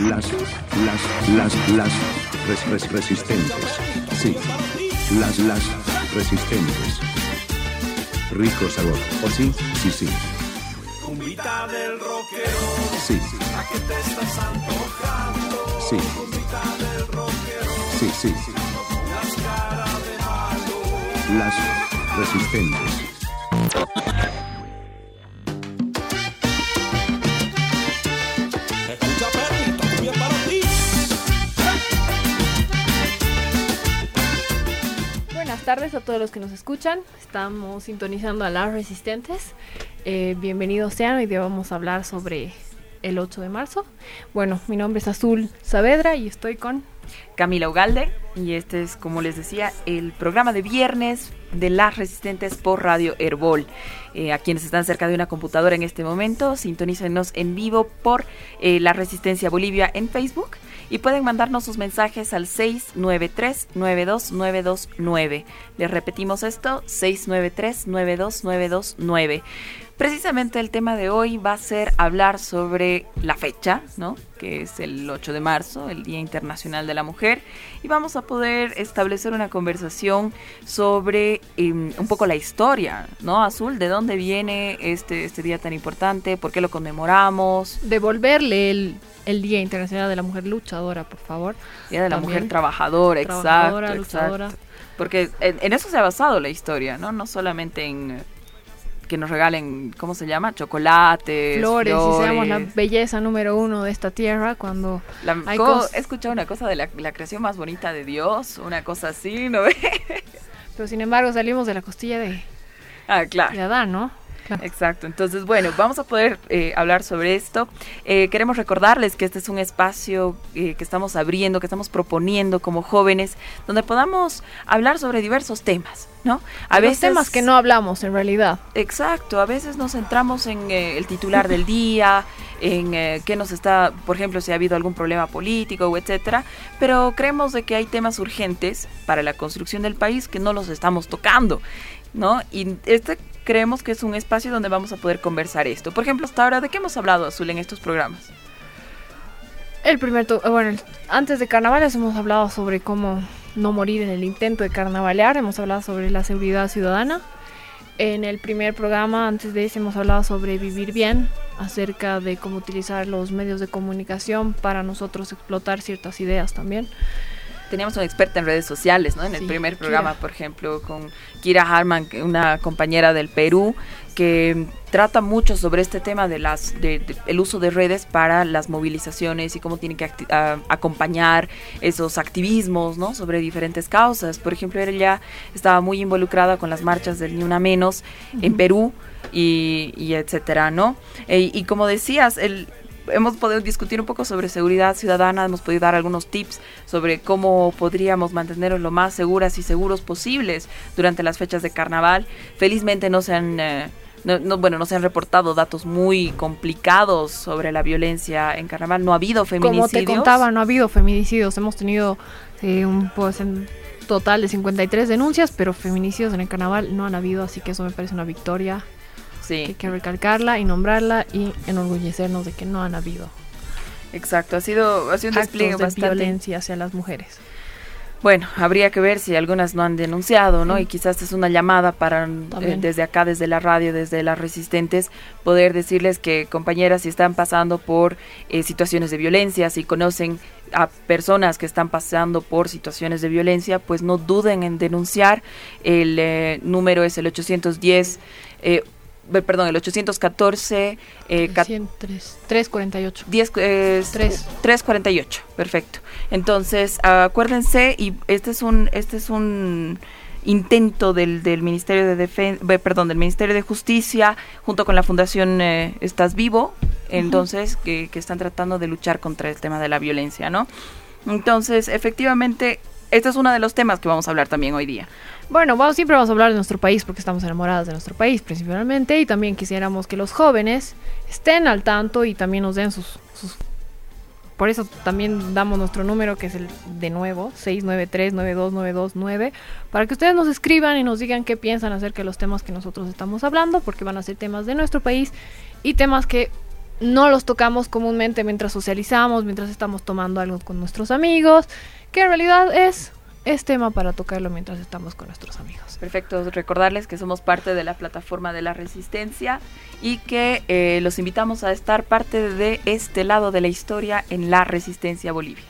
las, las, las, las res- res- resistentes. Sí, las, las resistentes. Rico sabor. ¿O sí? Sí, sí. Cumbita del rockero, Sí, ¿a qué te estás antojando? sí, Cumbita del rockero, sí, sí. las caras de malo. Las resistentes. Tardes a todos los que nos escuchan. Estamos sintonizando a las resistentes. Eh, bienvenidos sean. Hoy día vamos a hablar sobre el 8 de marzo. Bueno, mi nombre es Azul Saavedra y estoy con Camila Ugalde y este es, como les decía, el programa de viernes de las resistentes por Radio Herbol. Eh, a quienes están cerca de una computadora en este momento, sintonícenos en vivo por eh, La Resistencia Bolivia en Facebook y pueden mandarnos sus mensajes al 693-92929. Les repetimos esto, 693-92929. Precisamente el tema de hoy va a ser hablar sobre la fecha, ¿no? Que es el 8 de marzo, el Día Internacional de la Mujer, y vamos a poder establecer una conversación sobre eh, un poco la historia, ¿no? Azul, ¿de dónde viene este, este día tan importante? ¿Por qué lo conmemoramos? devolverle el, el Día Internacional de la Mujer Luchadora, por favor. Día de la También. Mujer Trabajadora, Trabajadora, exacto, luchadora. exacto. Porque en, en eso se ha basado la historia, ¿no? No solamente en que nos regalen, ¿cómo se llama? Chocolates, Flores, y seamos la flores. belleza número uno de esta tierra cuando He escuchado una cosa de la, la creación más bonita de Dios, una cosa así, ¿no? Pero sin embargo salimos de la costilla de, ah, claro. de Adán, ¿no? Claro. Exacto, entonces bueno, vamos a poder eh, hablar sobre esto. Eh, queremos recordarles que este es un espacio eh, que estamos abriendo, que estamos proponiendo como jóvenes, donde podamos hablar sobre diversos temas, ¿no? A veces temas que no hablamos en realidad. Exacto, a veces nos centramos en el titular del día, en eh, qué nos está, por ejemplo, si ha habido algún problema político o etcétera, pero creemos de que hay temas urgentes para la construcción del país que no los estamos tocando, ¿no? Y este creemos que es un espacio donde vamos a poder conversar esto. Por ejemplo, hasta ahora, ¿de qué hemos hablado, Azul, en estos programas? El primer, eh, bueno, antes de carnavales hemos hablado sobre cómo no morir en el intento de carnavalear, hemos hablado sobre la seguridad ciudadana. En el primer programa, antes de ese, hemos hablado sobre vivir bien, acerca de cómo utilizar los medios de comunicación para nosotros explotar ciertas ideas también. Teníamos una experta en redes sociales, ¿no? En el Sí, primer Kira. programa, por ejemplo, con Kira Harman, una compañera del Perú, que trata mucho sobre este tema de las de, de- el uso de redes para las movilizaciones y cómo tiene que a- acompañar esos activismos, ¿no? Sobre diferentes causas. Por ejemplo, ella estaba muy involucrada con las marchas del Ni Una Menos en Perú y, y etcétera, ¿no? E- y como decías, el hemos podido discutir un poco sobre seguridad ciudadana, hemos podido dar algunos tips sobre cómo podríamos mantenernos lo más seguras y seguros posibles durante las fechas de carnaval. Felizmente no se han, eh, no, no- bueno, no se han reportado datos muy complicados sobre la violencia en carnaval. No ha habido Como feminicidios. te contaba, no ha habido feminicidios, hemos tenido eh, un pues, en total de 53 denuncias, pero feminicidios en el carnaval no han habido, así que eso me parece una victoria que hay que recalcarla y nombrarla y enorgullecernos de que no han habido exacto. Ha sido, ha sido un actos despliegue de bastante violencia hacia las mujeres. Bueno, habría que ver si algunas no han denunciado, ¿no? Sí. Y quizás es una llamada para eh, desde acá, desde la radio, desde las resistentes, poder decirles que compañeras, si están pasando por eh, situaciones de violencia, si conocen a personas que están pasando por situaciones de violencia, pues no duden en denunciar. El eh, número es el 810, eh, eh, perdón, el 814 eh, cat- 303, 348. 10, eh. 348, perfecto. Entonces, acuérdense, y este es un, este es un intento del, del Ministerio de Defen- perdón, del Ministerio de Justicia, junto con la Fundación eh, Estás Vivo, entonces, que, que están tratando de luchar contra el tema de la violencia, ¿no? Entonces, efectivamente, este es uno de los temas que vamos a hablar también hoy día. Bueno, vamos, siempre vamos a hablar de nuestro país porque estamos enamoradas de nuestro país principalmente y también quisiéramos que los jóvenes estén al tanto y también nos den sus... sus por eso también damos nuestro número que es el de nuevo, 693-92929, para que ustedes nos escriban y nos digan qué piensan acerca de los temas que nosotros estamos hablando, porque van a ser temas de nuestro país y temas que no los tocamos comúnmente mientras socializamos, mientras estamos tomando algo con nuestros amigos, que en realidad es, es tema para tocarlo mientras estamos con nuestros amigos. Perfecto, recordarles que somos parte de la plataforma de la resistencia y que eh, los invitamos a estar parte de este lado de la historia en la resistencia Bolivia.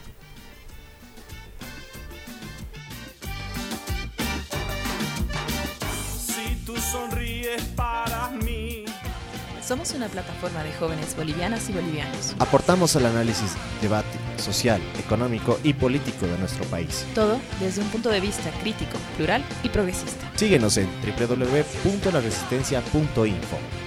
Somos una plataforma de jóvenes bolivianas y bolivianos. Aportamos al análisis, debate social, económico y político de nuestro país. Todo desde un punto de vista crítico, plural y progresista. Síguenos en www.laresistencia.info.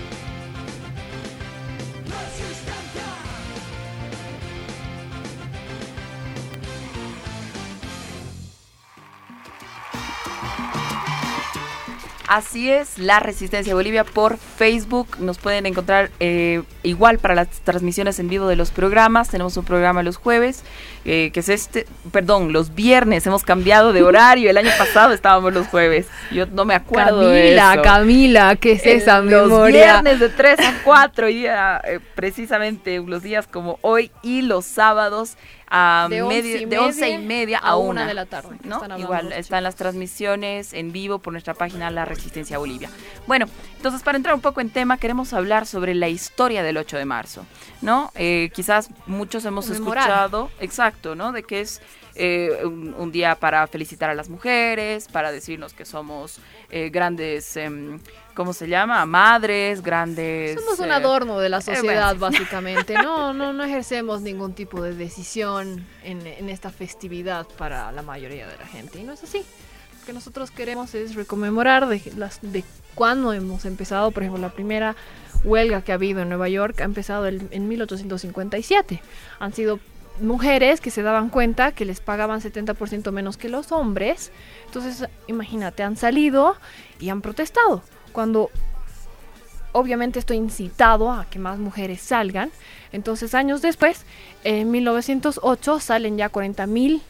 Así es, la Resistencia Bolivia por Facebook. Nos pueden encontrar eh, igual para las transmisiones en vivo de los programas. Tenemos un programa los jueves, eh, que es este, perdón, los viernes. Hemos cambiado de horario. El año pasado estábamos los jueves. Yo no me acuerdo de Camila, eso. Camila, ¿qué es esa los memoria? viernes de 3 a 4 y eh, precisamente los días como hoy y los sábados a De once de 11 y media a a una 1 de la tarde, ¿no? están Igual están las transmisiones en vivo por nuestra página La Resistencia Bolivia. Bueno, entonces para entrar un poco en tema queremos hablar sobre la historia del 8 de marzo, ¿no? Eh, quizás muchos hemos escuchado, exacto, ¿no? De que es eh, un, un día para felicitar a las mujeres, para decirnos que somos eh, grandes, em, ¿cómo se llama? Madres, grandes... Somos un eh, adorno de la sociedad, bueno. básicamente. No, no, no ejercemos ningún tipo de decisión en, en esta festividad para la mayoría de la gente. Y no es así. Lo que nosotros queremos es reconmemorar de, las, de cuándo hemos empezado. Por ejemplo, la primera huelga que ha habido en Nueva York ha empezado el- en 1857. Han sido mujeres que se daban cuenta que les pagaban 70% menos que los hombres. Entonces, imagínate, han salido y han protestado. Cuando obviamente esto ha incitado a que más mujeres salgan. Entonces, años después, en 1908 salen ya 40 mil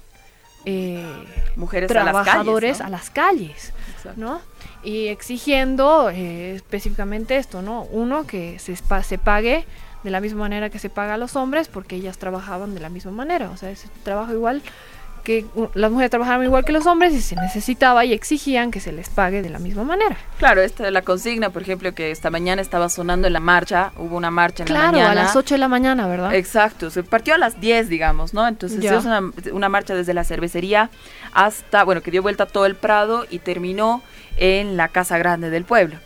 mujeres a las trabajadores calles, ¿no? a las calles. ¿no? Y exigiendo eh, específicamente esto, ¿no? Uno, que se, se pague de la misma manera que se paga a los hombres, porque ellas trabajaban de la misma manera, o sea, ese trabajo igual que las mujeres trabajaban igual que los hombres y se necesitaba y exigían que se les pague de la misma manera. Claro, esta de la consigna, por ejemplo, que esta mañana estaba sonando en la marcha, hubo una marcha en la Claro, mañana. a las 8 de la mañana, ¿verdad? Exacto, se partió a las 10, digamos, ¿no? Entonces Ya. es una, una marcha desde la cervecería hasta, bueno, que dio vuelta todo el Prado y terminó en la Casa Grande del Pueblo.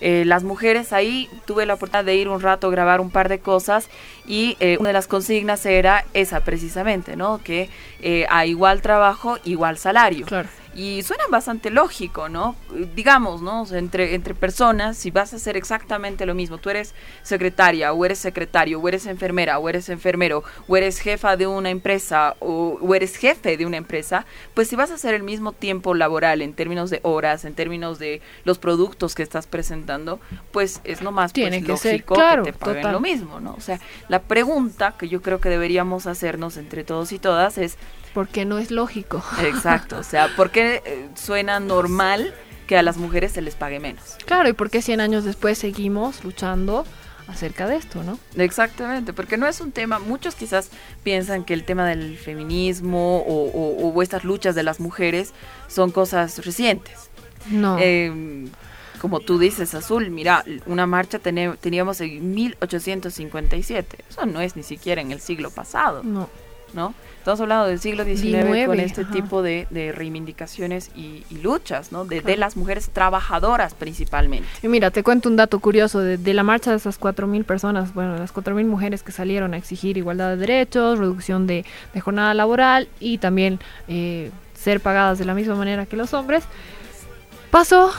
Eh, las mujeres ahí tuve la oportunidad de ir un rato, grabar un par de cosas y eh, una de las consignas era esa precisamente, ¿no? Que eh, a igual trabajo, igual salario. Claro. Y suena bastante lógico, ¿no? Digamos, ¿no? Entre, entre personas, si vas a hacer exactamente lo mismo, tú eres secretaria, o eres secretario, o eres enfermera, o eres enfermero, o eres jefa de una empresa, o, o eres jefe de una empresa, pues si vas a hacer el mismo tiempo laboral en términos de horas, en términos de los productos que estás presentando, pues es nomás pues, Tiene que ser, lógico claro, que te paguen total. lo mismo, ¿no? O sea, la pregunta que yo creo que deberíamos hacernos entre todos y todas es, Porque no es lógico. Exacto, o sea, ¿por qué eh, suena normal que a las mujeres se les pague menos? Claro, y porque 100 años después seguimos luchando acerca de esto, ¿no? Exactamente, porque no es un tema, muchos quizás piensan que el tema del feminismo o, o- o estas luchas de las mujeres son cosas recientes. No. Eh, como tú dices, Azul, mira, una marcha teníamos en 1857, eso no es ni siquiera en el siglo pasado. no. ¿No? Estamos hablando del siglo XIX con este ajá. tipo de, de reivindicaciones y, y luchas, ¿no? De, de las mujeres trabajadoras principalmente. Y mira, te cuento un dato curioso de, de la marcha de esas 4.000 personas, bueno, las 4.000 mujeres que salieron a exigir igualdad de derechos, reducción de, de jornada laboral y también eh, ser pagadas de la misma manera que los hombres. Pasó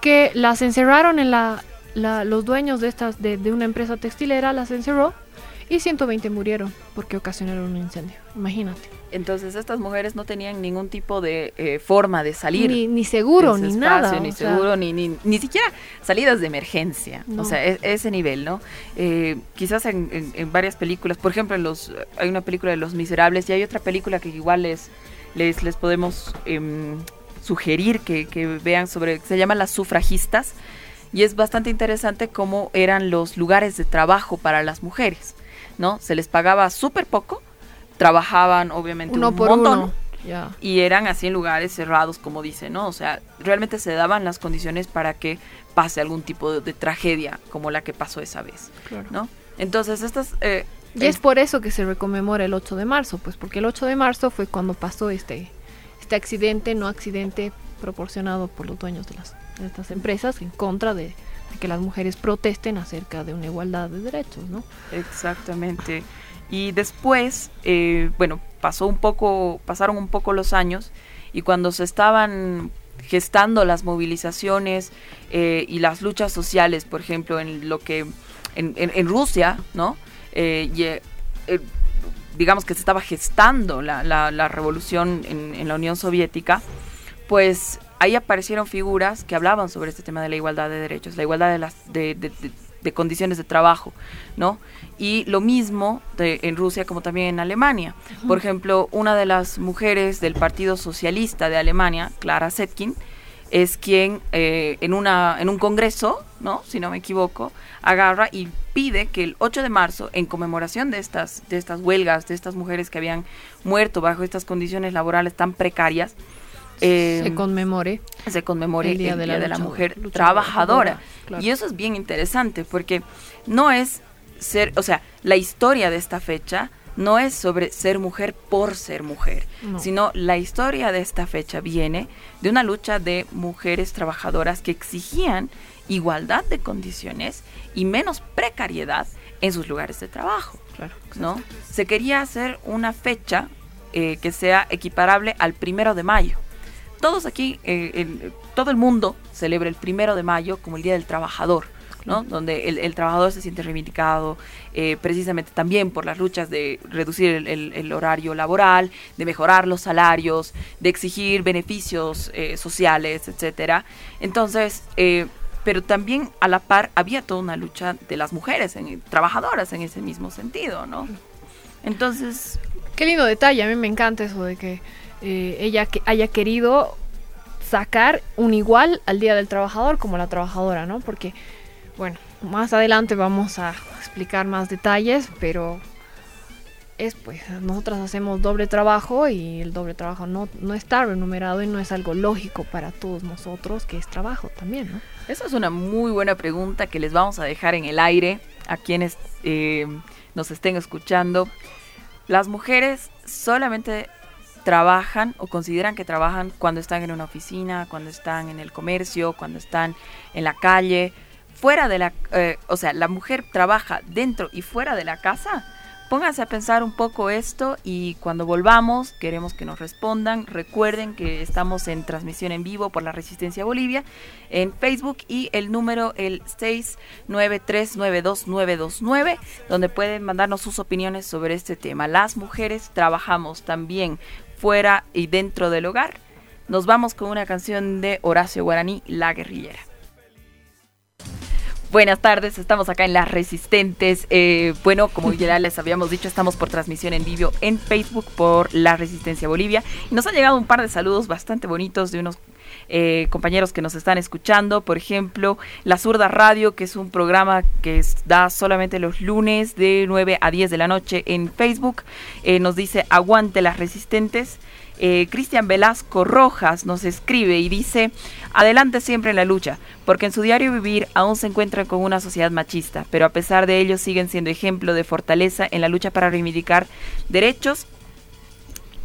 que las encerraron en la, la- los dueños de estas de, de una empresa textilera las encerró y 120 murieron porque ocasionaron un incendio. Imagínate. Entonces estas mujeres no tenían ningún tipo de eh, forma de salir. Ni, ni seguro, ni ese nada. espacio, Ni o sea, seguro, ni, ni, ni siquiera salidas de emergencia. No. O sea, e- ese nivel, ¿no? Eh, quizás en, en- en varias películas, por ejemplo, en los hay una película de Los Miserables y hay otra película que igual les, les, les podemos em, sugerir que, que vean sobre, se llama Las Sufragistas. Y es bastante interesante cómo eran los lugares de trabajo para las mujeres, ¿no? Se les pagaba súper poco, trabajaban obviamente Uno un por montón. uno. Y eran así en lugares cerrados, como dice, ¿no? O sea, realmente se daban las condiciones para que pase algún tipo de, de tragedia como la que pasó esa vez, Claro. ¿no? Entonces, estas... eh, Y es por eso que se reconmemora el 8 de marzo, pues porque el 8 de marzo fue cuando pasó este, este accidente, no accidente proporcionado por los dueños de, las, de estas empresas en contra de, que las mujeres protesten acerca de una igualdad de derechos, ¿no? Exactamente. Y después, eh, bueno, pasó un poco, pasaron un poco los años y cuando se estaban gestando las movilizaciones eh, y las luchas sociales, por ejemplo, en lo que en, Rusia, ¿no? Eh, digamos que se estaba gestando la revolución en, en la Unión Soviética, pues ahí aparecieron figuras que hablaban sobre este tema de la igualdad de derechos, la igualdad de las de, de- de- de condiciones de trabajo, ¿no? Y lo mismo en Rusia como también en Alemania. Por ejemplo, una de las mujeres del Partido Socialista de Alemania, Clara Zetkin, es quien eh, en, una, en un congreso, ¿no? si no me equivoco, agarra y pide que el 8 de marzo, en conmemoración de estas, de estas huelgas, de estas mujeres que habían muerto bajo estas condiciones laborales tan precarias, eh, se conmemore. se conmemore el Día de la lucha- Mujer lucha Trabajadora. claro. Y eso es bien interesante porque no es ser, o sea, la historia de esta fecha no es sobre ser mujer por ser mujer, No. sino la historia de esta fecha viene de una lucha de mujeres trabajadoras que exigían igualdad de condiciones y menos precariedad en sus lugares de trabajo. Claro. ¿no? Se quería hacer una fecha eh, que sea equiparable al primero de mayo. Todos aquí, eh, el- todo el mundo celebra el primero de mayo como el Día del Trabajador, ¿no? Donde el, el trabajador se siente reivindicado eh, precisamente también por las luchas de reducir el, el- el horario laboral, de mejorar los salarios, de exigir beneficios eh, sociales, etcétera. Entonces, eh, pero también a la par había toda una lucha de las mujeres, en- trabajadoras en ese mismo sentido, ¿no? Entonces, Qué lindo detalle, a mí me encanta eso de que eh, ella que haya querido sacar un igual al Día del Trabajador como la trabajadora, ¿no? Porque, bueno, más adelante vamos a explicar más detalles, pero es pues, nosotras hacemos doble trabajo y el doble trabajo no, no está remunerado y no es algo lógico para todos nosotros, que es trabajo también, ¿no? Esa es una muy buena pregunta que les vamos a dejar en el aire a quienes eh, nos estén escuchando. Las mujeres solamente trabajan o consideran que trabajan cuando están en una oficina, cuando están en el comercio, cuando están en la calle, fuera de la, eh, o sea, la mujer trabaja dentro y fuera de la casa. Pónganse a pensar un poco esto y cuando volvamos queremos que nos respondan. Recuerden que estamos en transmisión en vivo por la Resistencia Bolivia en Facebook y el número el 693929929 donde pueden mandarnos sus opiniones sobre este tema. Las mujeres trabajamos también fuera y dentro del hogar. Nos vamos con una canción de Horacio Guaraní, La Guerrillera. Buenas tardes, estamos acá en Las Resistentes. Eh, bueno, como ya les habíamos dicho, estamos por transmisión en vivo en Facebook por La Resistencia Bolivia. Y nos han llegado un par de saludos bastante bonitos de unos eh, compañeros que nos están escuchando. Por ejemplo, La Zurda Radio, que es un programa que da solamente los lunes de 9 a 10 de la noche en Facebook. Eh, nos dice, aguante las resistentes. Eh, Cristian Velasco Rojas nos escribe y dice, adelante siempre en la lucha, porque en su diario vivir aún se encuentran con una sociedad machista, pero a pesar de ello siguen siendo ejemplo de fortaleza en la lucha para reivindicar derechos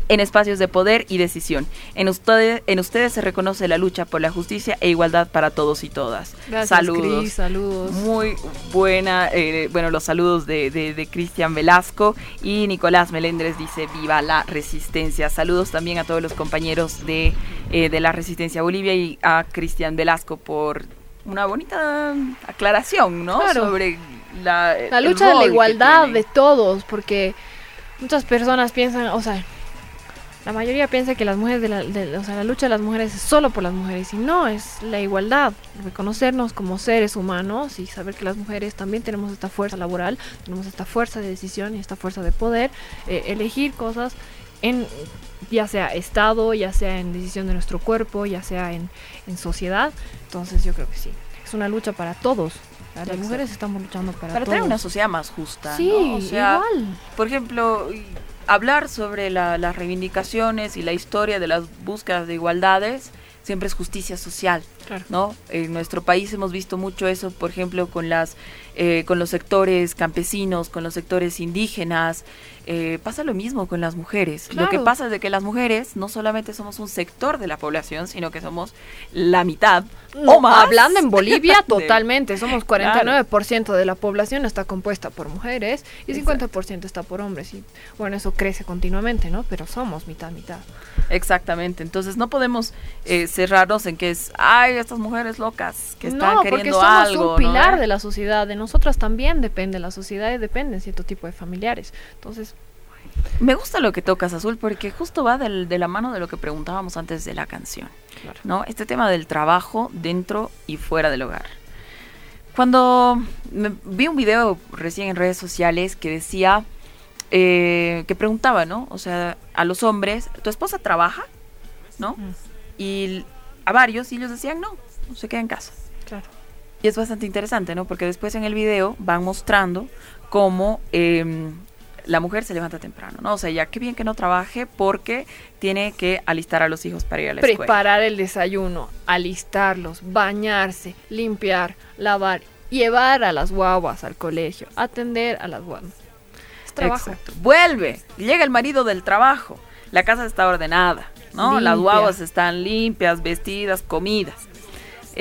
en espacios de poder y decisión. En ustedes, en ustedes se reconoce la lucha por la justicia e igualdad para todos y todas. Gracias, saludos. Saludos. Muy buena, eh, bueno, los saludos de, de, de Cristian Velasco y Nicolás Melendres dice viva la resistencia. Saludos también a todos los compañeros de, eh, de la Resistencia Bolivia y a Cristian Velasco por una bonita aclaración, ¿no? Claro. Sobre la, lucha de la igualdad de todos, porque muchas personas piensan, o sea, la mayoría piensa que las mujeres de la, de- o sea, la lucha de las mujeres es solo por las mujeres y no, es la igualdad, reconocernos como seres humanos y saber que las mujeres también tenemos esta fuerza laboral, tenemos esta fuerza de decisión y esta fuerza de poder, eh, elegir cosas en ya sea estado, ya sea en decisión de nuestro cuerpo, ya sea en, en sociedad, entonces yo creo que sí, es una lucha para todos. Las Exacto. mujeres estamos luchando para, Para tener una sociedad más justa. Sí, ¿no? O sea, igual. Por ejemplo, hablar sobre la- las reivindicaciones y la historia de las búsquedas de igualdades siempre es justicia social. Claro. ¿no? En nuestro país hemos visto mucho eso, por ejemplo, con las eh, con los sectores campesinos, con los sectores indígenas. Eh, pasa lo mismo con las mujeres. Lo que Claro. pasa es de que las mujeres no solamente somos un sector de la población, sino que somos la mitad No, o más. Hablando en Bolivia, totalmente. Somos 49% de la población está compuesta por mujeres y 50% está por hombres. Y bueno, eso crece continuamente, ¿no? Pero somos mitad, mitad. Exactamente. Entonces no podemos eh, cerrarnos en que es, ay, estas mujeres locas que están no, porque queriendo somos algo. un pilar ¿no? de la sociedad. Nosotras también depende la sociedad y dependen cierto tipo de familiares. Entonces, Me gusta lo que tocas, Azul, porque justo va del- de la mano de lo que preguntábamos antes de la canción. Claro. ¿no? Este tema del trabajo dentro y fuera del hogar. Cuando me- vi un video recién en redes sociales que decía, eh, que preguntaba, ¿no? O sea, a los hombres, ¿tu esposa trabaja? ¿No? Mm. Y a varios, y ellos decían, no, se queda en casa. claro. Y es bastante interesante, ¿no? Porque después en el video van mostrando cómo em, la mujer se levanta temprano, ¿no? O sea, ya qué bien que no trabaje porque tiene que alistar a los hijos para ir a la escuela. Preparar el desayuno, alistarlos, bañarse, limpiar, lavar, llevar a las guaguas al colegio, atender a las guaguas. Es trabajo. Exacto. Vuelve, llega el marido del trabajo, la casa está ordenada, ¿no? Las guaguas están limpias, vestidas, comidas.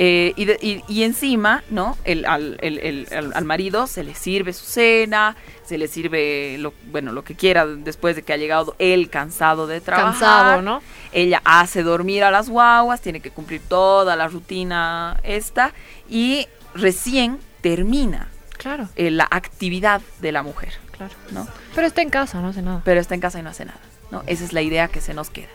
Eh, y, de- y- y encima, ¿no? El, al, el- el- al- marido se le sirve su cena, se le sirve lo, bueno, lo que quiera después de que ha llegado él cansado de trabajar. Cansado, ¿no? Ella hace dormir a las guaguas, tiene que cumplir toda la rutina esta y recién termina Claro, eh, la actividad de la mujer, claro. ¿no? Pero está en casa, no hace nada. pero está en casa y no hace nada, ¿no? Esa es la idea que se nos queda.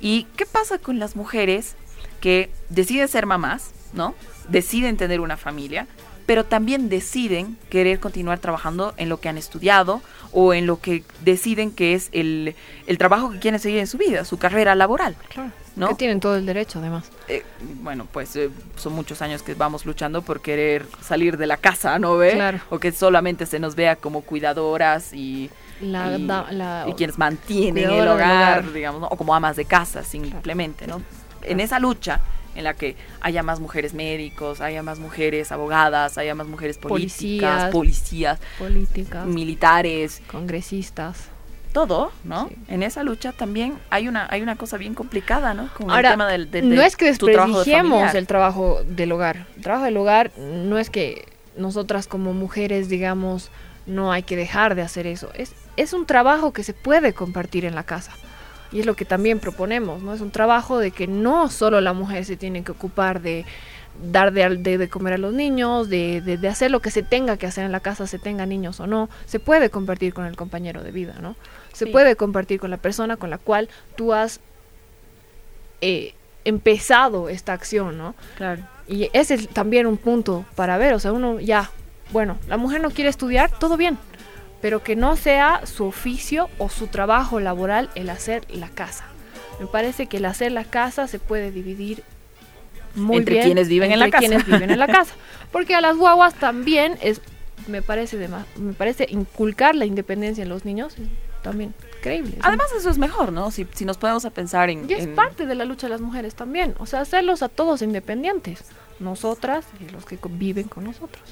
¿Y qué pasa con las mujeres que deciden ser mamás, ¿no? Deciden tener una familia, pero también deciden querer continuar trabajando en lo que han estudiado o en lo que deciden que es el, el trabajo que quieren seguir en su vida, su carrera laboral, Claro. ¿no? Que tienen todo el derecho, además. Eh, bueno, pues eh, son muchos años que vamos luchando por querer salir de la casa, ¿no ve? Claro. O que solamente se nos vea como cuidadoras y, La, y, da- la- y quienes mantienen el hogar. digamos, ¿no? o como amas de casa simplemente, ¿no? En esa lucha en la que haya más mujeres médicos, haya más mujeres abogadas, haya más mujeres políticas, Policías. policías, políticas, militares, congresistas. todo, ¿no? Sí. En esa lucha también hay una hay una cosa bien complicada, ¿no? Con Ahora, el tema del, del- no es que trabajo desprestigiemos el trabajo del hogar. El trabajo del hogar no es que nosotras como mujeres digamos no hay que dejar de hacer eso. Es, es un trabajo que se puede compartir en la casa. Y es lo que también proponemos, ¿no? Es un trabajo de que no solo la mujer se tiene que ocupar de dar de, al- de- de comer a los niños, de, de- de hacer lo que se tenga que hacer en la casa, se tenga niños o no, se puede compartir con el compañero de vida, ¿no? Se Sí. puede compartir con la persona con la cual tú has eh, empezado esta acción, ¿no? Claro. Y ese es también un punto para ver, o sea, uno ya, bueno, la mujer no quiere estudiar, todo bien, pero que no sea su oficio o su trabajo laboral el hacer la casa. Me parece que el hacer la casa se puede dividir muy Entre bien quienes viven en la entre casa. quienes viven en la casa, porque a las guaguas también es, me parece dema- me parece inculcar la independencia en los niños también increíble. Además eso es mejor, ¿no? Si, si nos podemos a pensar en... y es en- parte de la lucha de las mujeres también. O sea, hacerlos a todos independientes. Nosotras y los que conviven con nosotros.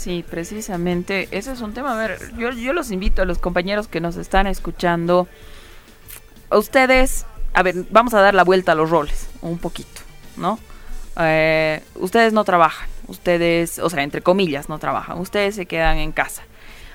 Sí, precisamente, ese es un tema. A ver, yo, yo los invito a los compañeros que nos están escuchando. A ustedes, a ver, vamos a dar la vuelta a los roles, un poquito, ¿no? Eh, ustedes no trabajan, ustedes, o sea, entre comillas, no trabajan, ustedes se quedan en casa.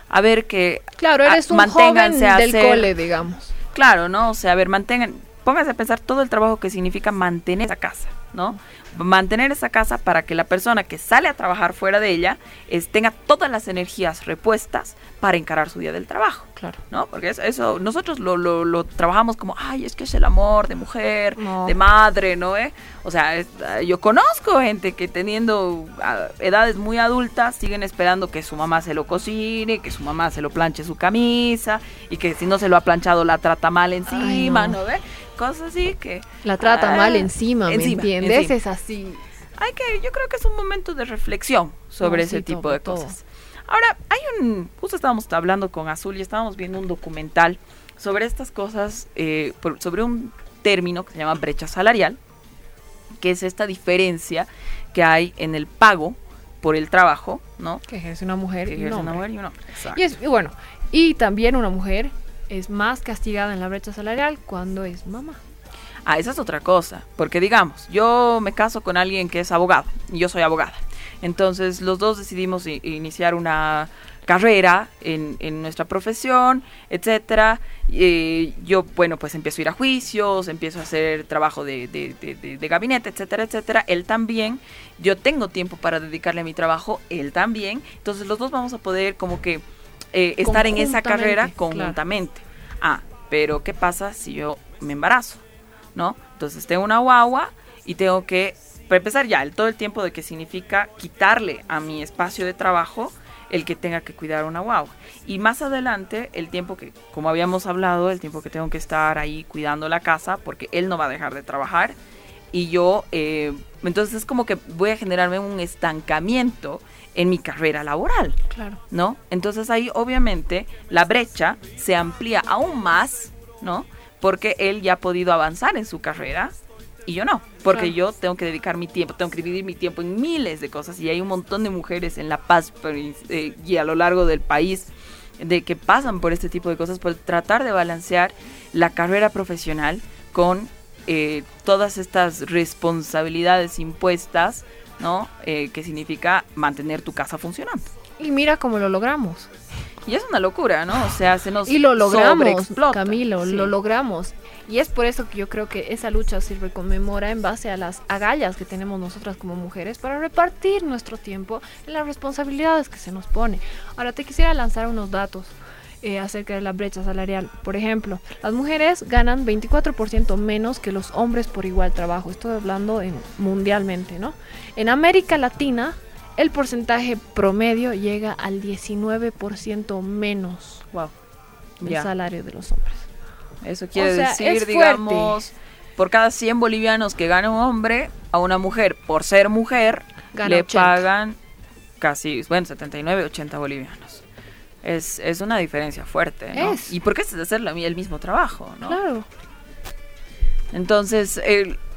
A ver que... Claro, ah, eres un joven manténganse a del hacer- cole, digamos. Claro, ¿no? O sea, a ver, mantengan, pónganse a pensar todo el trabajo que significa mantener esa casa, ¿no? Mantener esa casa para que la persona que sale a trabajar fuera de ella es- tenga todas las energías repuestas para encarar su día del trabajo, Claro. ¿no? Porque eso, eso nosotros lo, lo, lo trabajamos como, ay, es que es el amor de mujer, No. de madre, ¿no? ¿Eh? O sea, es- yo conozco gente que teniendo ah, edades muy adultas siguen esperando que su mamá se lo cocine, que su mamá se lo planche su camisa y que si no se lo ha planchado la trata mal encima, no. ¿no ve? Cosas así que... La trata ah, mal encima, ¿me encima, entiendes? encima. Es así. hay que, yo creo que es un momento de reflexión sobre No, ese sí, tipo todo, de todo. cosas. Ahora, hay un, justo estábamos hablando con Azul y estábamos viendo un documental sobre estas cosas, eh, por- sobre un término que se llama brecha salarial, que es esta diferencia que hay en el pago por el trabajo, ¿no? Que ejerce una mujer Que y un ejerce una mujer y un hombre. Exacto. Y, es, y bueno, y también una mujer es más castigada en la brecha salarial cuando es mamá. Ah, esa es otra cosa, porque digamos, yo me caso con alguien que es abogado y yo soy abogada. Entonces los dos decidimos iniciar una carrera en, en nuestra profesión, etcétera. Yo, bueno, pues empiezo a ir a juicios, empiezo a hacer trabajo de, de- de- de- de gabinete, etcétera, etcétera. Él también. Yo tengo tiempo para dedicarle a mi trabajo, él también. Entonces los dos vamos a poder como que eh, estar en esa carrera Conjuntamente, claro. Ah, pero ¿qué pasa si yo me embarazo? ¿No? Entonces tengo una guagua y tengo que, para empezar ya, el, todo el tiempo de que significa quitarle a mi espacio de trabajo el que tenga que cuidar una guagua. Y más adelante, el tiempo que, como habíamos hablado, el tiempo que tengo que estar ahí cuidando la casa, porque él no va a dejar de trabajar. Y yo, eh, entonces es como que voy a generarme un estancamiento en mi carrera laboral. Claro. ¿no? Entonces ahí obviamente la brecha se amplía aún más, ¿no? Porque él ya ha podido avanzar en su carrera y yo no, porque Claro. yo tengo que dedicar mi tiempo, tengo que dividir mi tiempo en miles de cosas y hay un montón de mujeres en La Paz eh, y a lo largo del país de que pasan por este tipo de cosas por tratar de balancear la carrera profesional con eh, todas estas responsabilidades impuestas, ¿no? Eh, que significa mantener tu casa funcionando. Y mira cómo lo logramos. Y es una locura, ¿no? O sea, se nos Y lo logramos. Camilo, Sí. lo logramos. Y es por eso que yo creo que esa lucha se conmemora en base a las agallas que tenemos nosotras como mujeres para repartir nuestro tiempo en las responsabilidades que se nos pone. Ahora te quisiera lanzar unos datos eh, acerca de la brecha salarial. Por ejemplo, las mujeres ganan 24% menos que los hombres por igual trabajo. Estoy hablando en, mundialmente, ¿no? En América Latina, el porcentaje promedio llega al 19% menos Wow. Ya. salario de los hombres. Eso quiere O sea, decir, digamos, por cada 100 bolivianos que gana un hombre, a una mujer, por ser mujer, Gana le 80. pagan casi, bueno, 79, 80 bolivianos. Es, es una diferencia fuerte, ¿no? Es. ¿Y por qué es hacer la- el mismo trabajo, no? Claro. Entonces,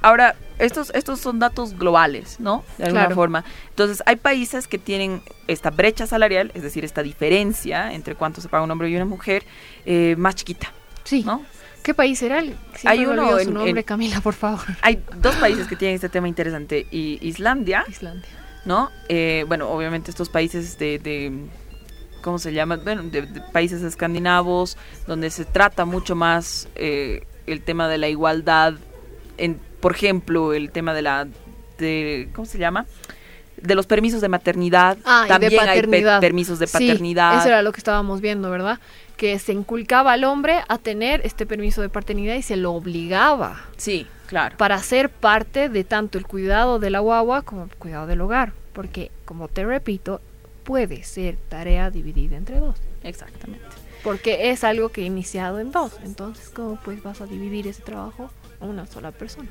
ahora, estos, estos son datos globales, ¿no? De alguna Claro. forma. Entonces, hay países que tienen esta brecha salarial, es decir, esta diferencia entre cuánto se paga un hombre y una mujer, eh, más chiquita, Sí. ¿no? ¿Qué país era el? Hay uno su en- nombre, en- Camila, por favor. Hay dos países que tienen este tema interesante. Y Islandia, Islandia. ¿no? Eh, bueno, obviamente estos países de, de- ¿cómo se llama? Bueno, de, de países escandinavos, donde se trata mucho más eh, el tema de la igualdad. En, por ejemplo, el tema de la, de, ¿cómo se llama? De los permisos de maternidad. Ah, También de hay pe- permisos de Sí, paternidad. eso era lo que estábamos viendo, ¿verdad? Que se inculcaba al hombre a tener este permiso de paternidad y se lo obligaba Sí, claro. para ser parte de tanto el cuidado de la guagua como el cuidado del hogar. Porque, como te repito, puede ser tarea dividida entre dos. Exactamente. Porque es algo que he iniciado en dos. Entonces, ¿cómo pues vas a dividir ese trabajo a una sola persona?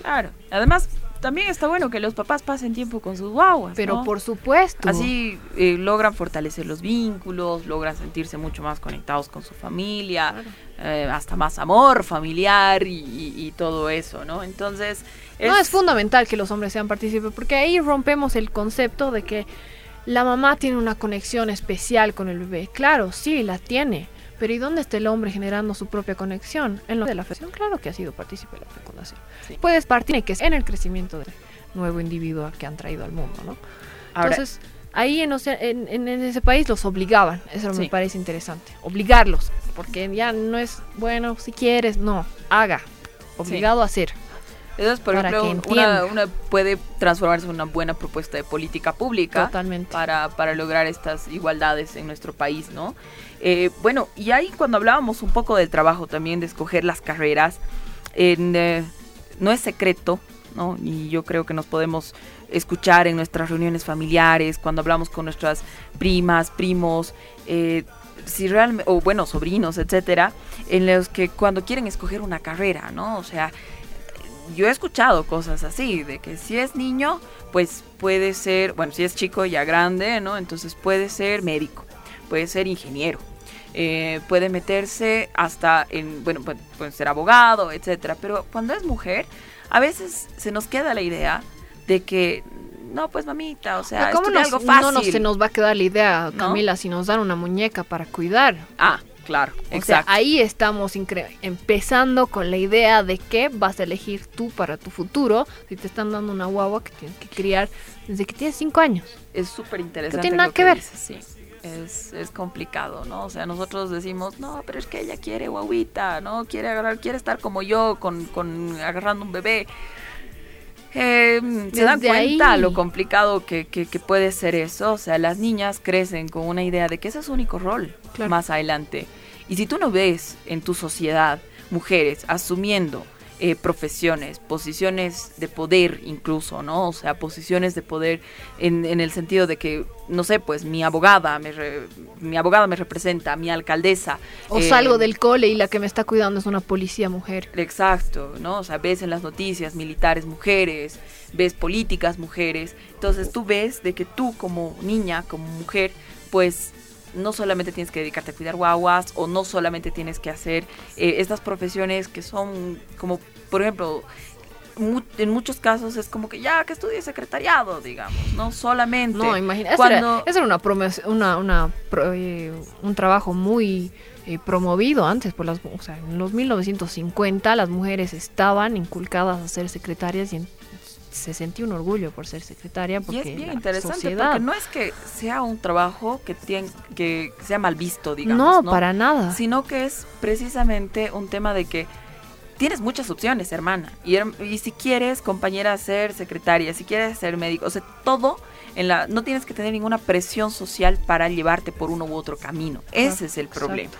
Claro. Además, también está bueno que los papás pasen tiempo con sus guaguas. Pero ¿no? por supuesto. Así eh, logran fortalecer los vínculos, logran sentirse mucho más conectados con su familia, Claro. eh, hasta más amor familiar y, y- y todo eso, ¿no? Entonces, No es fundamental que los hombres sean partícipes, porque ahí rompemos el concepto de que la mamá tiene una conexión especial con el bebé. Claro, sí, la tiene. Pero ¿y dónde está el hombre generando su propia conexión? En lo de la fecundación, claro que ha sido partícipe de la fecundación. Sí. Puedes partir que es en el crecimiento del nuevo individuo que han traído al mundo, ¿no? Ahora, Entonces, ahí en, en, ese país los obligaban. Eso me parece interesante. Obligarlos. Porque ya no es, bueno, si quieres, no, haga. Obligado a hacer. Entonces, por para ejemplo, una, puede transformarse en una buena propuesta de política pública. Totalmente. para, para lograr estas igualdades en nuestro país, ¿no? Eh, bueno, y ahí cuando hablábamos un poco del trabajo también, de escoger las carreras, en, eh, no es secreto, ¿no? Y yo creo que nos podemos escuchar en nuestras reuniones familiares, cuando hablamos con nuestras primas, primos, eh, si realmente, o bueno, sobrinos, etcétera, en los que cuando quieren escoger una carrera, ¿no? O sea, yo he escuchado cosas así, de que si es niño, pues puede ser, bueno, si es chico ya grande, ¿no? Entonces puede ser médico, puede ser ingeniero, eh, puede meterse hasta en, bueno, puede, puede ser abogado, etcétera. Pero cuando es mujer, a veces se nos queda la idea de que no, pues mamita, o sea, ¿Cómo estudia nos- algo fácil. no nos, se nos va a quedar la idea, ¿No? Camila, si nos dan una muñeca para cuidar? Ah, claro, O exacto. sea, ahí estamos empezando con la idea de que vas a elegir tú para tu futuro si te están dando una guagua que tienes que criar desde que tienes cinco años. es súper interesante. No tiene nada que ver. dices, sí. Es, es complicado, ¿no? O sea, nosotros decimos, no, pero es que ella quiere guaguita, ¿no? Quiere agarrar, quiere estar como yo, con, con agarrando un bebé. Eh, se dan cuenta ahí. lo complicado que, que- que puede ser eso. O sea, las niñas crecen con una idea de que ese es su único rol Claro. más adelante. Y si tú no ves en tu sociedad mujeres asumiendo eh, profesiones, posiciones de poder incluso, ¿no? O sea, posiciones de poder en, en el sentido de que, no sé, pues mi abogada me, re- mi abogada me representa, mi alcaldesa. O eh, salgo del cole y la que me está cuidando es una policía mujer. Exacto, ¿no? O sea, ves en las noticias militares mujeres, ves políticas mujeres, entonces tú ves de que tú como niña, como mujer, pues no solamente tienes que dedicarte a cuidar guaguas o no solamente tienes que hacer eh, estas profesiones que son como, por ejemplo, mu- en muchos casos es como que ya que estudie secretariado, digamos, no solamente. No, imagina, ese Cuando- era, una promes- una, una pro- eh, un trabajo muy eh, promovido antes por las, o sea, en los 1950 las mujeres estaban inculcadas a ser secretarias y en- se sentía un orgullo por ser secretaria Y porque es bien interesante sociedad porque no es que sea un trabajo que, tien- que sea mal visto, digamos. no, para nada. sino que es precisamente un tema de que tienes muchas opciones, hermana. Y, y si quieres, compañera, ser secretaria, si quieres ser médico, o sea, todo en la no tienes que tener ninguna presión social para llevarte por uno u otro camino. Ese es el exacto. problema,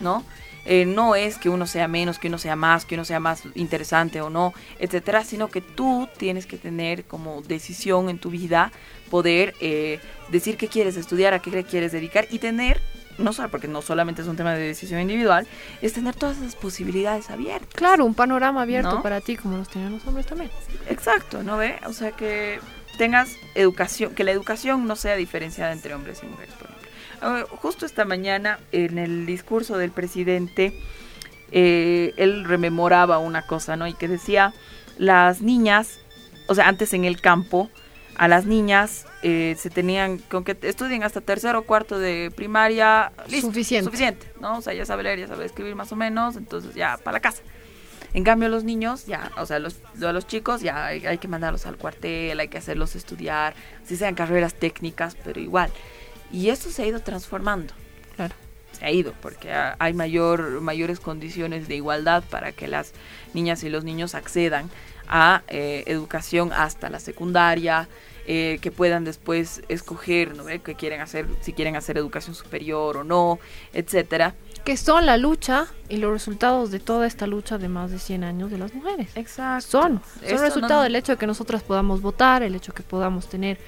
¿no? Eh, no es que uno sea menos, que uno sea más, que uno sea más interesante o no, etcétera, sino que tú tienes que tener como decisión en tu vida poder eh, decir qué quieres estudiar, a qué le quieres dedicar y tener, no solo porque no solamente es un tema de decisión individual, es tener todas esas posibilidades abiertas. Claro, un panorama abierto ¿No? para ti como los tienen los hombres también. Exacto, ¿no ve? O sea que tengas educación, que la educación no sea diferenciada entre hombres y mujeres, justo esta mañana, en el discurso del presidente, eh, él rememoraba una cosa, ¿no? Y que decía, las niñas, o sea, antes en el campo, a las niñas eh, se tenían, con que estudien hasta tercero o cuarto de primaria, listo, Suficiente. suficiente, ¿no? O sea, ya sabe leer, ya sabe escribir más o menos, entonces ya para la casa. En cambio, los niños, ya, o sea, los, a los chicos ya hay, hay que mandarlos al cuartel, hay que hacerlos estudiar, si sean carreras técnicas, pero igual. Y esto se ha ido transformando. Claro. Se ha ido, porque ha- hay mayor, mayores condiciones de igualdad para que las niñas y los niños accedan a eh, educación hasta la secundaria, eh, que puedan después escoger, ¿no? quieren hacer, si quieren hacer educación superior o no, etcétera. Que son la lucha y los resultados de toda esta lucha de más de 100 años de las mujeres. Exacto. Son, son no- resultado del hecho de que nosotras podamos votar, el hecho que podamos tener,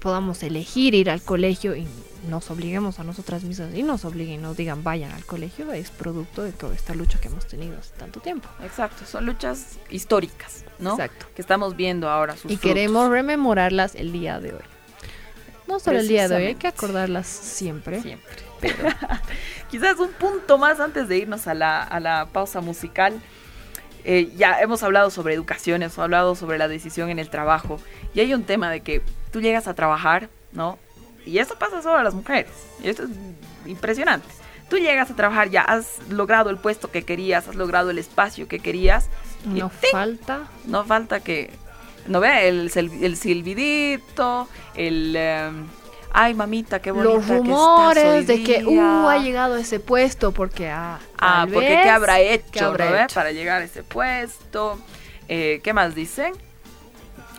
podamos elegir ir al colegio y nos obliguemos a nosotras mismas y nos obliguen, nos digan vayan al colegio, es producto de toda esta lucha que hemos tenido hace tanto tiempo. Exacto, son luchas históricas, ¿no? Exacto. Que estamos viendo ahora sus Y frutos. queremos rememorarlas el día de hoy. No solo el día de hoy, hay que acordarlas siempre. Siempre. Pero quizás un punto más antes de irnos a la, a la pausa musical. Eh, ya hemos hablado sobre educación, hemos hablado sobre la decisión en el trabajo. Y hay un tema de que tú llegas a trabajar, ¿no? Y esto pasa solo a las mujeres. Y esto es impresionante. Tú llegas a trabajar, ya has logrado el puesto que querías, has logrado el espacio que querías. y No ¡ting! falta No falta que. ¿No ve? El, el silbidito, el. em, Ay, mamita, qué bonita los que estás rumores hoy de que día". uh, ha llegado a ese puesto porque ah, Ah, porque vez, qué habrá hecho, ¿qué habrá ¿no ve? hecho? Para llegar a ese puesto. Eh, ¿Qué más dicen?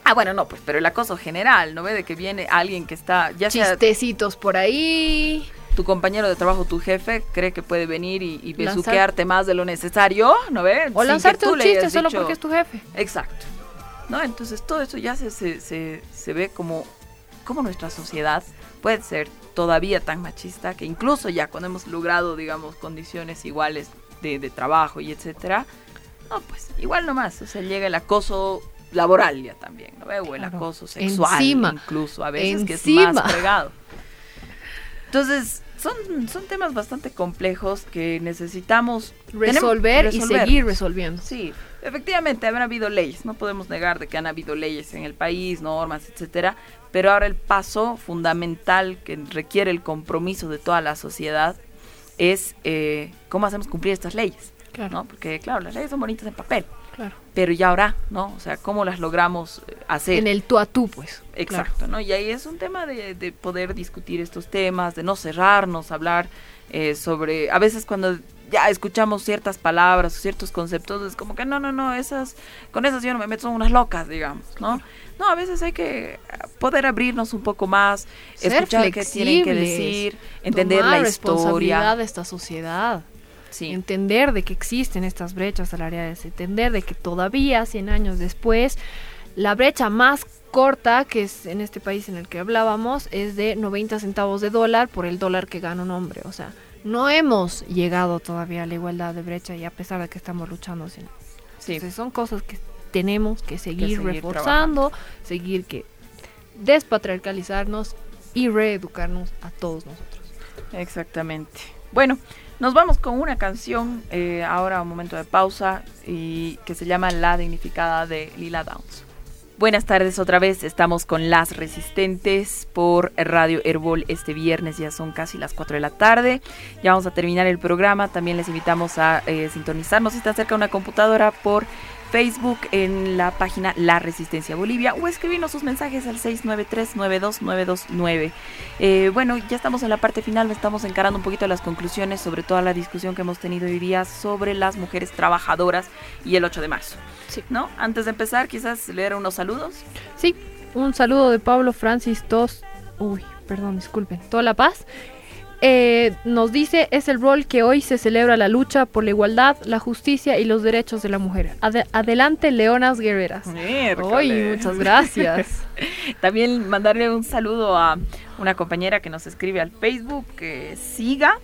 Ah, bueno, no, pues, pero el acoso general, ¿no ve? De que viene alguien que está, ya sea chistecitos por ahí. tu compañero de trabajo, tu jefe, cree que puede venir y, besuquearte más de lo necesario, ¿no ve? O lanzarte un chiste solo dicho- porque es tu jefe. Exacto. ¿No? Entonces todo eso ya se, se, se, se ve como, como nuestra sociedad puede ser todavía tan machista que incluso ya cuando hemos logrado, digamos, condiciones iguales de, de trabajo y etcétera, No, pues igual nomás, o sea, llega el acoso laboral ya también, ¿no? O el acoso sexual Encima. incluso, a veces que es más fregado. Entonces, son, son temas bastante complejos que necesitamos tenemos- Resolver, y resolver. seguir resolviendo. Sí, efectivamente, habrán habido leyes, no podemos negar de que han habido leyes en el país, normas, etcétera, pero ahora el paso fundamental que requiere el compromiso de toda la sociedad es eh, cómo hacemos cumplir estas leyes, Claro, ¿no? Porque, claro, las leyes son bonitas en papel, claro. pero ya ahora, ¿no? O sea, cómo las logramos eh, hacer. En el tú a tú, pues. Exacto, ¿no? Y ahí es un tema de, de poder discutir estos temas, de no cerrarnos, hablar eh, sobre, a veces cuando ya escuchamos ciertas palabras o ciertos conceptos, es como que no, no, no, esas, con esas yo no me meto, son unas locas, digamos, ¿no? No, a veces hay que poder abrirnos un poco más, Ser escuchar qué tienen que decir, entender Tomar la historia. de esta sociedad. Sí, Entender de que existen estas brechas salariales, entender de que todavía, 100 años después, la brecha más corta, que es en este país en el que hablábamos, es de 90 centavos de dólar por el dólar que gana un hombre. O sea, no hemos llegado todavía a la igualdad de brecha y a pesar de que estamos luchando sin sí. Entonces son cosas que tenemos que seguir, seguir reforzando, seguir que despatriarcalizarnos y reeducarnos a todos nosotros. Exactamente. Bueno, nos vamos con una canción, eh, ahora un momento de pausa, y que se llama La Dignificada de Lila Downs. Buenas tardes otra vez, estamos con Las Resistentes por Radio Herbol este viernes, ya son casi las 4 de la tarde, ya vamos a terminar el programa, también les invitamos a eh, sintonizarnos si están cerca de una computadora por Facebook en la página La Resistencia Bolivia o escribirnos sus mensajes al 693-92929. Eh, bueno, ya estamos en la parte final, estamos encarando un poquito las conclusiones sobre toda la discusión que hemos tenido hoy día sobre las mujeres trabajadoras y el 8 de marzo. Sí. ¿No? Antes de empezar, quizás leer unos saludos. Sí, un saludo de Pablo Francis Tos. Uy, perdón, disculpen. Toda la paz. Eh, nos dice, es el rol que hoy se celebra la lucha por la igualdad, la justicia y los derechos de la mujer. Ade- adelante, Leonas Guerreras. Uy, muchas gracias. También mandarle un saludo a una compañera que nos escribe al Facebook, que siga.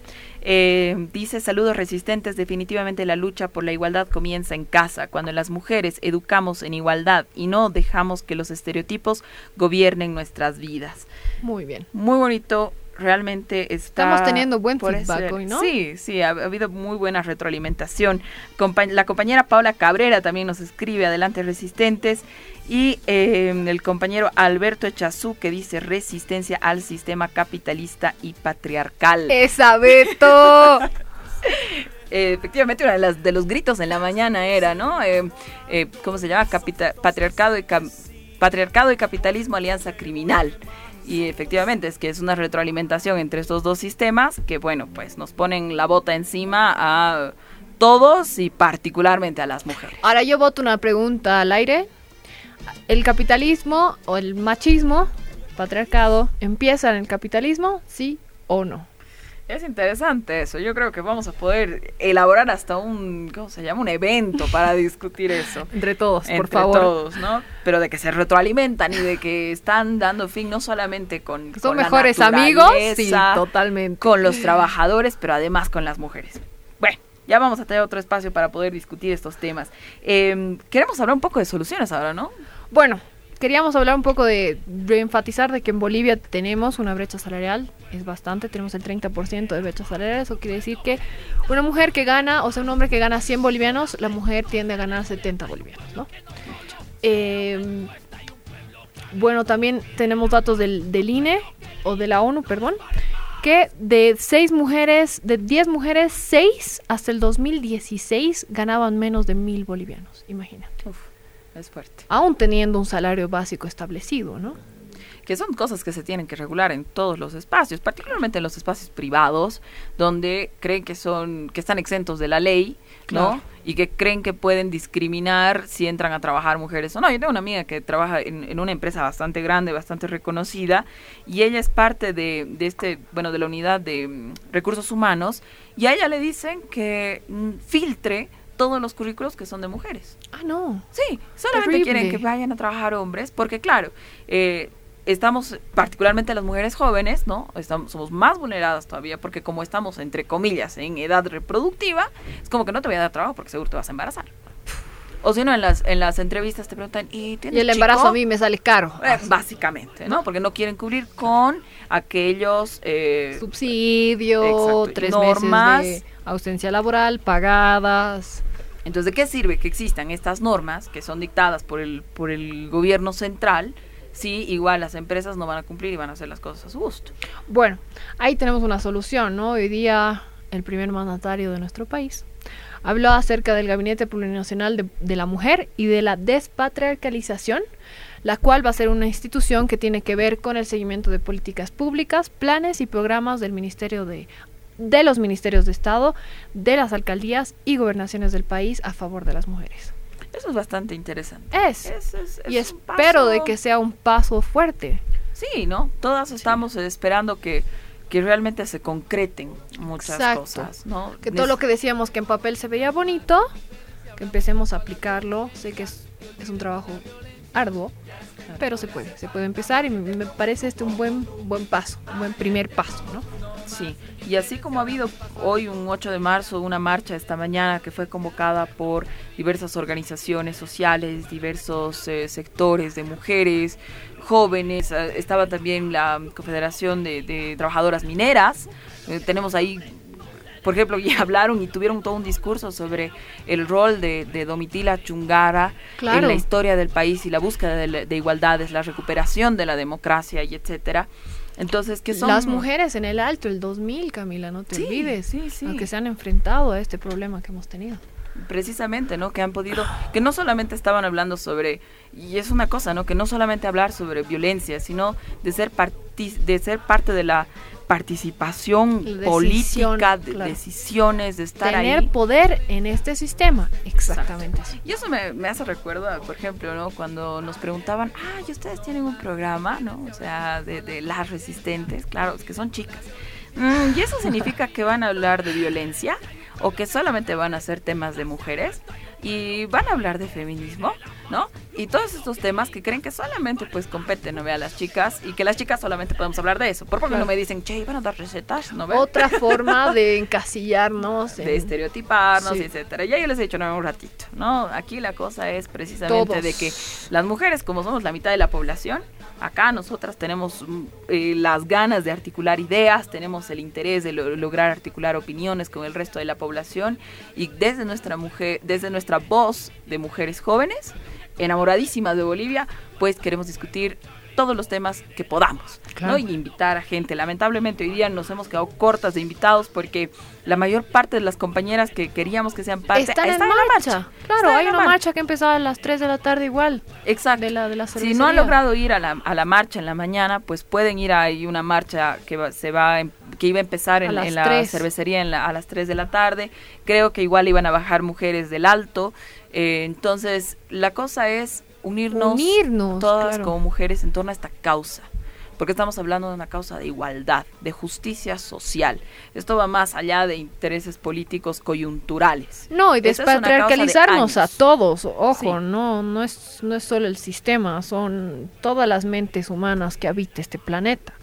Eh, dice saludos resistentes, definitivamente la lucha por la igualdad comienza en casa, cuando las mujeres educamos en igualdad y no dejamos que los estereotipos gobiernen nuestras vidas. Muy bien. Muy bonito, realmente está... Estamos teniendo buen feedback ese- hoy, ¿no? Sí, sí, ha, ha habido muy buena retroalimentación. Compa- la compañera Paula Cabrera también nos escribe, adelante resistentes. Y eh, el compañero Alberto Echazú que dice resistencia al sistema capitalista y patriarcal. ¡Esa Beto! Eh, efectivamente, uno de, las, de los gritos en la mañana era, ¿no? Eh, eh, ¿Cómo se llama? Capita- patriarcado, y patriarcado y capitalismo, alianza criminal. Y efectivamente es que es una retroalimentación entre estos dos sistemas que, bueno, pues nos ponen la bota encima a todos y particularmente a las mujeres. Ahora yo voto una pregunta al aire. ¿El capitalismo o el machismo, patriarcado, empieza en el capitalismo? ¿Sí o no? Es interesante eso. Yo creo que vamos a poder elaborar hasta un, ¿cómo se llama? Un evento para discutir eso. Entre todos, por entre favor. todos, ¿no? Pero de que se retroalimentan y de que están dando fin no solamente con, Son con la mejores amigos, sí, totalmente. con los trabajadores, pero además con las mujeres. Bueno, ya vamos a tener otro espacio para poder discutir estos temas. Eh, queremos hablar un poco de soluciones ahora, ¿no? Bueno, queríamos hablar un poco de reenfatizar de que en Bolivia tenemos una brecha salarial, es bastante, tenemos el 30% de brecha salarial, eso quiere decir que una mujer que gana, o sea, un hombre que gana 100 bolivianos, la mujer tiende a ganar 70 bolivianos, ¿no? Eh, bueno, también tenemos datos del, del INE, o de la ONU, perdón, que de 6 mujeres, de 10 mujeres, 6 hasta el 2016 ganaban menos de 1000 bolivianos, imagínate Uf, es fuerte. aún teniendo un salario básico establecido, ¿no? que son cosas que se tienen que regular en todos los espacios, particularmente en los espacios privados, donde creen que son, que están exentos de la ley, ¿no? Claro. Y que creen que pueden discriminar si entran a trabajar mujeres o no. Yo tengo una amiga que trabaja en, en una empresa bastante grande, bastante reconocida, y ella es parte de, de este, bueno, de la unidad de mm, recursos humanos, y a ella le dicen que mm, filtre todos los currículos que son de mujeres. Ah, no. Sí, solamente Terrible. quieren que vayan a trabajar hombres, porque claro, eh, estamos, particularmente las mujeres jóvenes, ¿no? Estamos, somos más vulneradas todavía, porque como estamos, entre comillas, en edad reproductiva, es como que no te voy a dar trabajo porque seguro te vas a embarazar. O si no, en las, en las entrevistas te preguntan, ¿y tienes Y el embarazo chico?". a mí me sale caro. Eh, básicamente, ¿no? Porque no quieren cubrir con aquellos... eh, Subsidio, Exacto, tres normas. meses de ausencia laboral pagadas. Entonces, ¿de qué sirve que existan estas normas que son dictadas por el, por el gobierno central si igual las empresas no van a cumplir y van a hacer las cosas a su gusto? Bueno, ahí tenemos una solución, ¿no? Hoy día el primer mandatario de nuestro país habló acerca del Gabinete Plurinacional de, de la Mujer y de la despatriarcalización, la cual va a ser una institución que tiene que ver con el seguimiento de políticas públicas, planes y programas del Ministerio de de los ministerios de Estado, de las alcaldías y gobernaciones del país a favor de las mujeres. Eso es bastante interesante. Es. Es- es- y es espero de que sea un paso fuerte. Sí, ¿no? Todas estamos esperando que, que realmente se concreten muchas Exacto. cosas, ¿no? Que todo lo que decíamos que en papel se veía bonito, que empecemos a aplicarlo. Sé que es, es un trabajo arduo, pero se puede, se puede empezar y me, me parece este un buen, buen paso, un buen primer paso, ¿no? Sí, y así como ha habido hoy un 8 de marzo una marcha esta mañana que fue convocada por diversas organizaciones sociales, diversos eh, sectores de mujeres, jóvenes, eh, estaba también la Confederación de, de Trabajadoras Mineras, eh, tenemos ahí, por ejemplo, ya hablaron y tuvieron todo un discurso sobre el rol de, de Domitila Chungara Claro. en la historia del país y la búsqueda de, de igualdades, la recuperación de la democracia y etcétera. Entonces, que son Las mujeres en el alto, el 2000, Camila, no te Sí, olvides, sí, sí. que se han enfrentado a este problema que hemos tenido. precisamente, ¿no? Que han podido, que no solamente estaban hablando sobre, y es una cosa, ¿no? Que no solamente hablar sobre violencia, sino de ser parti- de ser parte de la participación Decisión, política, de claro. decisiones, de estar Tener ahí. poder en este sistema, exactamente así. Y eso me, me hace recuerdo, por ejemplo, ¿no? Cuando nos preguntaban, ah, y ustedes tienen un programa, ¿no? O sea, de, de las resistentes, claro, es que son chicas. Mm, ¿Y eso significa que van a hablar de violencia? ¿O que solamente van a hacer temas de mujeres? Y van a hablar de feminismo, ¿no? Y todos estos temas que creen que solamente pues competen, ¿no? ve, a las chicas y que las chicas solamente podemos hablar de eso. ¿Por qué no me dicen, che, van a dar recetas, ¿no? ve? Otra forma de encasillarnos. de estereotiparnos, Sí. etcétera. Ya yo les he dicho no, un ratito, ¿no? Aquí la cosa es precisamente Todos. de que las mujeres, como somos la mitad de la población, acá nosotras tenemos mm, eh, las ganas de articular ideas, tenemos el interés de lo- lograr articular opiniones con el resto de la población y desde nuestra mujer, desde nuestra voz de mujeres jóvenes, enamoradísimas de Bolivia, pues queremos discutir todos los temas que podamos, Claro. ¿no? Y invitar a gente. Lamentablemente hoy día nos hemos quedado cortas de invitados porque la mayor parte de las compañeras que queríamos que sean parte Están en marcha. Claro, Están en hay la una marcha. marcha que empezaba a las 3 de la tarde igual. Exacto. de la- de la si no han logrado ir a la, a la marcha en la mañana, pues pueden ir a una marcha que va- se va a que iba a empezar en, la cervecería en la- a las 3 de la tarde. Creo que igual iban a bajar mujeres del alto. Eh, entonces, la cosa es unirnos, Unirnos, todas claro. como mujeres en torno a esta causa. Porque estamos hablando de una causa de igualdad, de justicia social. Esto va más allá de intereses políticos coyunturales. No, y causa de despatriarcalizarnos a todos. Ojo, Sí. no, no es, no es solo el sistema, son todas las mentes humanas que habita este planeta.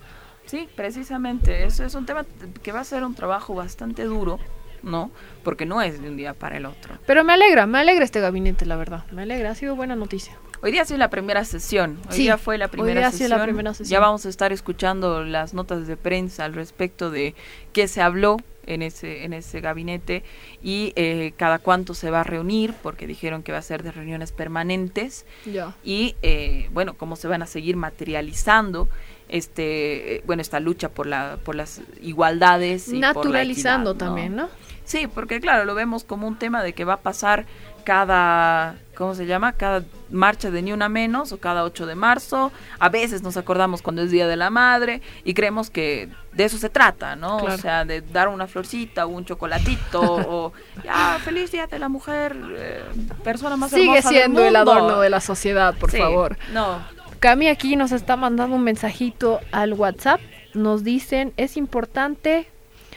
Sí, precisamente. Eso es un tema que va a ser un trabajo bastante duro, ¿no? Porque no es de un día para el otro. Pero me alegra, me alegra este gabinete, la verdad. Me alegra, ha sido buena noticia. Hoy día ha sido la primera sesión. Hoy Sí, día fue la hoy primera día ha sido sesión. la primera sesión. Ya vamos a estar escuchando las notas de prensa al respecto de qué se habló en ese en ese gabinete y eh, cada cuánto se va a reunir porque dijeron que va a ser de reuniones permanentes Ya. y eh, bueno cómo se van a seguir materializando este bueno esta lucha por la por las igualdades y por la Naturalizando también, ¿no? Sí, porque claro, lo vemos como un tema de que va a pasar cada, ¿cómo se llama? Cada marcha de Ni Una Menos o cada 8 de marzo. A veces nos acordamos cuando es Día de la Madre y creemos que de eso se trata, ¿no? Claro. O sea, de dar una florcita o un chocolatito o ya, feliz Día de la Mujer, eh, persona más Sigue hermosa del siendo el adorno de la sociedad, por Sí, favor. No, Cami aquí nos está mandando un mensajito al WhatsApp. Nos dicen, es importante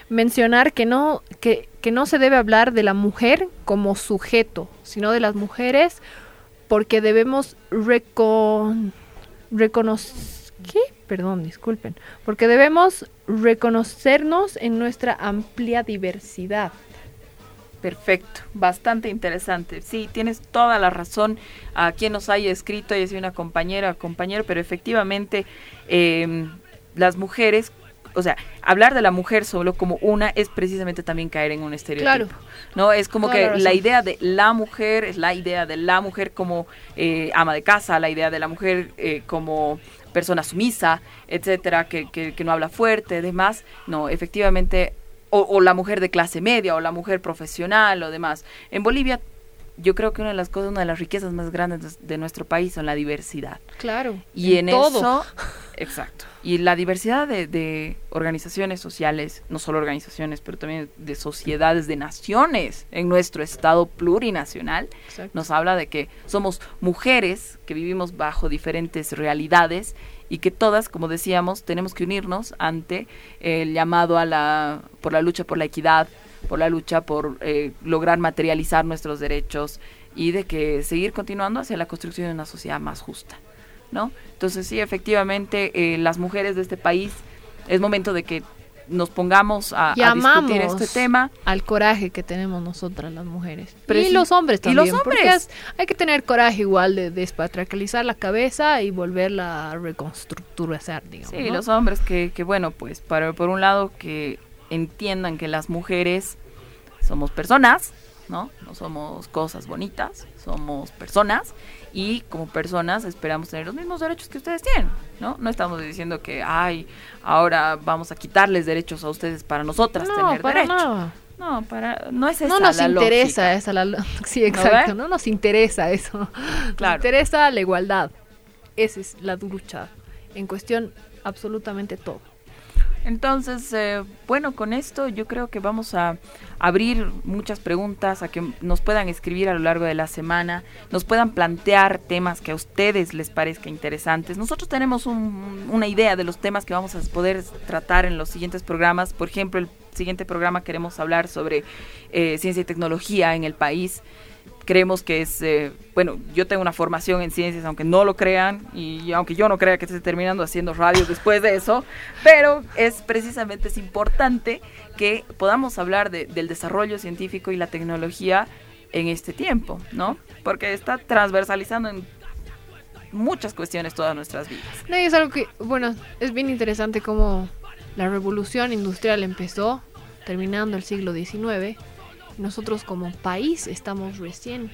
mencionar que no, que, que no se debe hablar de la mujer como sujeto, sino de las mujeres porque debemos recon. ¿Qué? Perdón, disculpen. Porque debemos reconocernos en nuestra amplia diversidad. Perfecto, bastante interesante. Sí, tienes toda la razón. A quien nos haya escrito, haya sido una compañera o compañero, pero efectivamente eh, las mujeres, o sea, hablar de la mujer solo como una es precisamente también caer en un estereotipo. Claro. No, es como Toda que la la idea de la mujer es la idea de la mujer como eh, ama de casa, la idea de la mujer eh, como persona sumisa, etcétera, que, que, que no habla fuerte, demás. No, efectivamente, o, o la mujer de clase media, o la mujer profesional, o demás. En Bolivia, yo creo que una de las cosas, una de las riquezas más grandes de, nuestro país son la diversidad. Claro. Y en, todo. eso, exacto. Y la diversidad de, de organizaciones sociales, no solo organizaciones, pero también de sociedades, de naciones en nuestro estado plurinacional, Exacto. nos habla de que somos mujeres que vivimos bajo diferentes realidades y que todas, como decíamos, tenemos que unirnos ante el llamado a la por la lucha por la equidad, por la lucha por eh, lograr materializar nuestros derechos y de que seguir continuando hacia la construcción de una sociedad más justa, ¿no? Entonces sí, efectivamente, eh, las mujeres de este país es momento de que nos pongamos a, a discutir este tema. al coraje que tenemos nosotras las mujeres. Preci- y los hombres y los también. porque es- hay que tener coraje igual de despatriarcalizar la cabeza y volverla a reconstructurizar, digamos. Sí, ¿no? los hombres que, que bueno, pues para, por un lado que entiendan que las mujeres somos personas, ¿no? No somos cosas bonitas, somos personas y como personas esperamos tener los mismos derechos que ustedes tienen, ¿no? No estamos diciendo que, ay, ahora vamos a quitarles derechos a ustedes para nosotras no, tener para derechos. nada. No, para, no es esa No nos la interesa lógica. esa la sí, exacto, no nos interesa eso. Claro. Nos interesa la igualdad. Esa es la lucha en cuestión absolutamente todo. Entonces, eh, bueno, con esto yo creo que vamos a abrir muchas preguntas, a que nos puedan escribir a lo largo de la semana, nos puedan plantear temas que a ustedes les parezca interesantes. Nosotros tenemos un- una idea de los temas que vamos a poder tratar en los siguientes programas. Por ejemplo, el siguiente programa queremos hablar sobre eh, ciencia y tecnología en el país creemos que es, eh, bueno, yo tengo una formación en ciencias, aunque no lo crean, y aunque yo no crea que esté terminando haciendo radio después de eso, pero es precisamente es importante que podamos hablar de- del desarrollo científico y la tecnología en este tiempo, ¿no? Porque está transversalizando en muchas cuestiones todas nuestras vidas. Es algo que, bueno, es bien interesante cómo la revolución industrial empezó terminando el siglo XIX. Nosotros como país estamos recién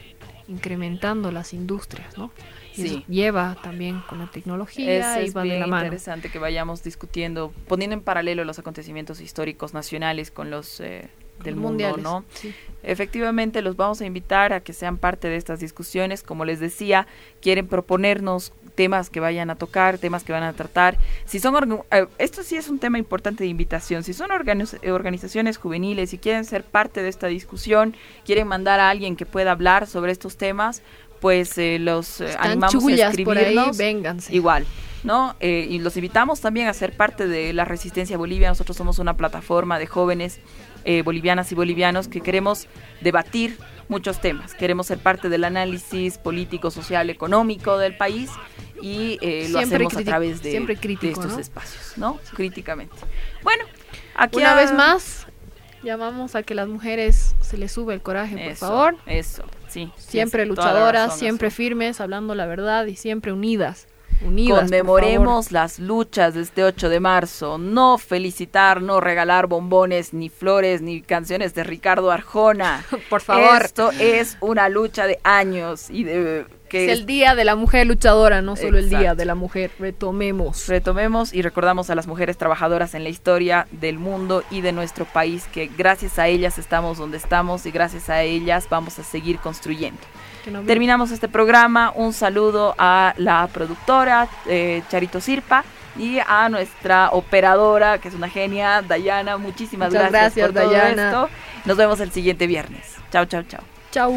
incrementando las industrias, ¿no? Y Sí. eso lleva también con la tecnología Es, y es va de la mano. interesante que vayamos discutiendo, poniendo en paralelo los acontecimientos históricos nacionales con los eh, del mundo, mundiales. ¿no? sí. Efectivamente, los vamos a invitar a que sean parte de estas discusiones. Como les decía, quieren proponernos temas que vayan a tocar, temas que van a tratar. Si son eh, esto sí es un tema importante de invitación. Si son organiz- organizaciones juveniles y quieren ser parte de esta discusión, quieren mandar a alguien que pueda hablar sobre estos temas, pues eh, los eh, animamos a chullas por ahí, escribirnos. vénganse. Igual, ¿no? Eh, y los invitamos también a ser parte de la Resistencia Bolivia. Nosotros somos una plataforma de jóvenes eh, bolivianas y bolivianos que queremos debatir muchos temas. Queremos ser parte del análisis político, social, económico del país y eh, lo hacemos a través de, siempre de estos ¿no? espacios, ¿no? Críticamente. Bueno, aquí Una a- vez más, llamamos a que las mujeres se les sube el coraje, por Eso, favor. Eso, sí. Siempre luchadoras, razón, siempre firmes, hablando la verdad y siempre unidas. Unidas. Conmemoremos las luchas de este 8 de marzo. No felicitar, no regalar bombones, ni flores, ni canciones de Ricardo Arjona. Por favor. Esto es una lucha de años y de que Es el día de la mujer luchadora, no solo el día de la mujer. Retomemos. retomemos y recordamos a las mujeres trabajadoras en la historia del mundo y de nuestro país que gracias a ellas estamos donde estamos y gracias a ellas vamos a seguir construyendo. No- Terminamos este programa. Un saludo a la productora eh, Charito Sirpa y a nuestra operadora, que es una genia, Dayana. Muchísimas Muchas gracias, gracias, por todo esto. Nos vemos el siguiente viernes. Chao, chao, chao. Chau.